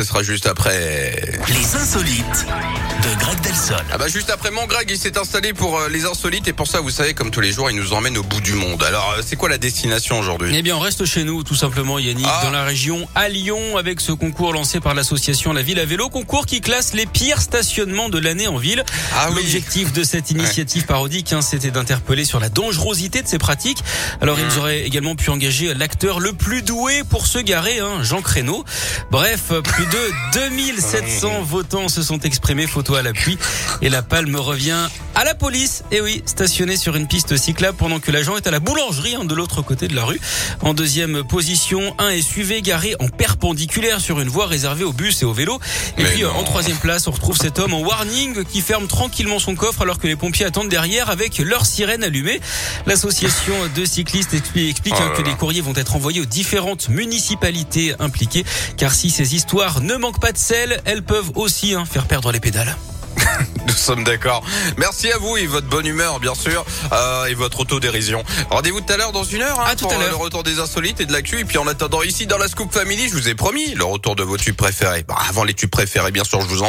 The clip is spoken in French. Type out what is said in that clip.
ce sera juste après. Les insolites de Greg Delsol. Ah bah juste après mon Greg, il s'est installé pour euh, les insolites et pour ça, vous savez, comme tous les jours, il nous emmène au bout du monde. Alors, euh, c'est quoi la destination aujourd'hui? Eh bien, on reste chez nous, tout simplement, Yannick, Ah. dans la région à Lyon, avec ce concours lancé par l'association La Ville à Vélo, concours qui classe les pires stationnements de l'année en ville. Ah oui. L'objectif de cette initiative parodique, hein, c'était d'interpeller sur la dangerosité de ces pratiques. Alors, Mmh. ils auraient également pu engager l'acteur le plus doué pour se garer, hein, Jean Créneau. Bref, plus de 2700 votants se sont exprimés, photo à l'appui, et la palme revient à la police. Et oui, stationné sur une piste cyclable pendant que l'agent est à la boulangerie hein, de l'autre côté de la rue. En deuxième position, un SUV garé en perpendiculaire sur une voie réservée aux bus et aux vélos. Et Mais puis euh, non. en troisième place, on retrouve cet homme en warning qui ferme tranquillement son coffre alors que les pompiers attendent derrière avec leur sirène allumée. L'association de cyclistes expli- explique Oh hein, que là. des courriers vont être envoyés aux différentes municipalités impliquées car si ces histoires ne manquent pas de sel, elles peuvent aussi hein, faire perdre les pédales. Nous sommes d'accord. Merci à vous et votre bonne humeur, bien sûr, euh, et votre autodérision. Rendez-vous tout à l'heure dans une heure hein, À tout pour à euh, le retour des insolites et de l'actu. Et puis en attendant ici dans la Scoop Family, je vous ai promis le retour de vos tubes préférés. Bah, avant les tubes préférés, bien sûr, je vous en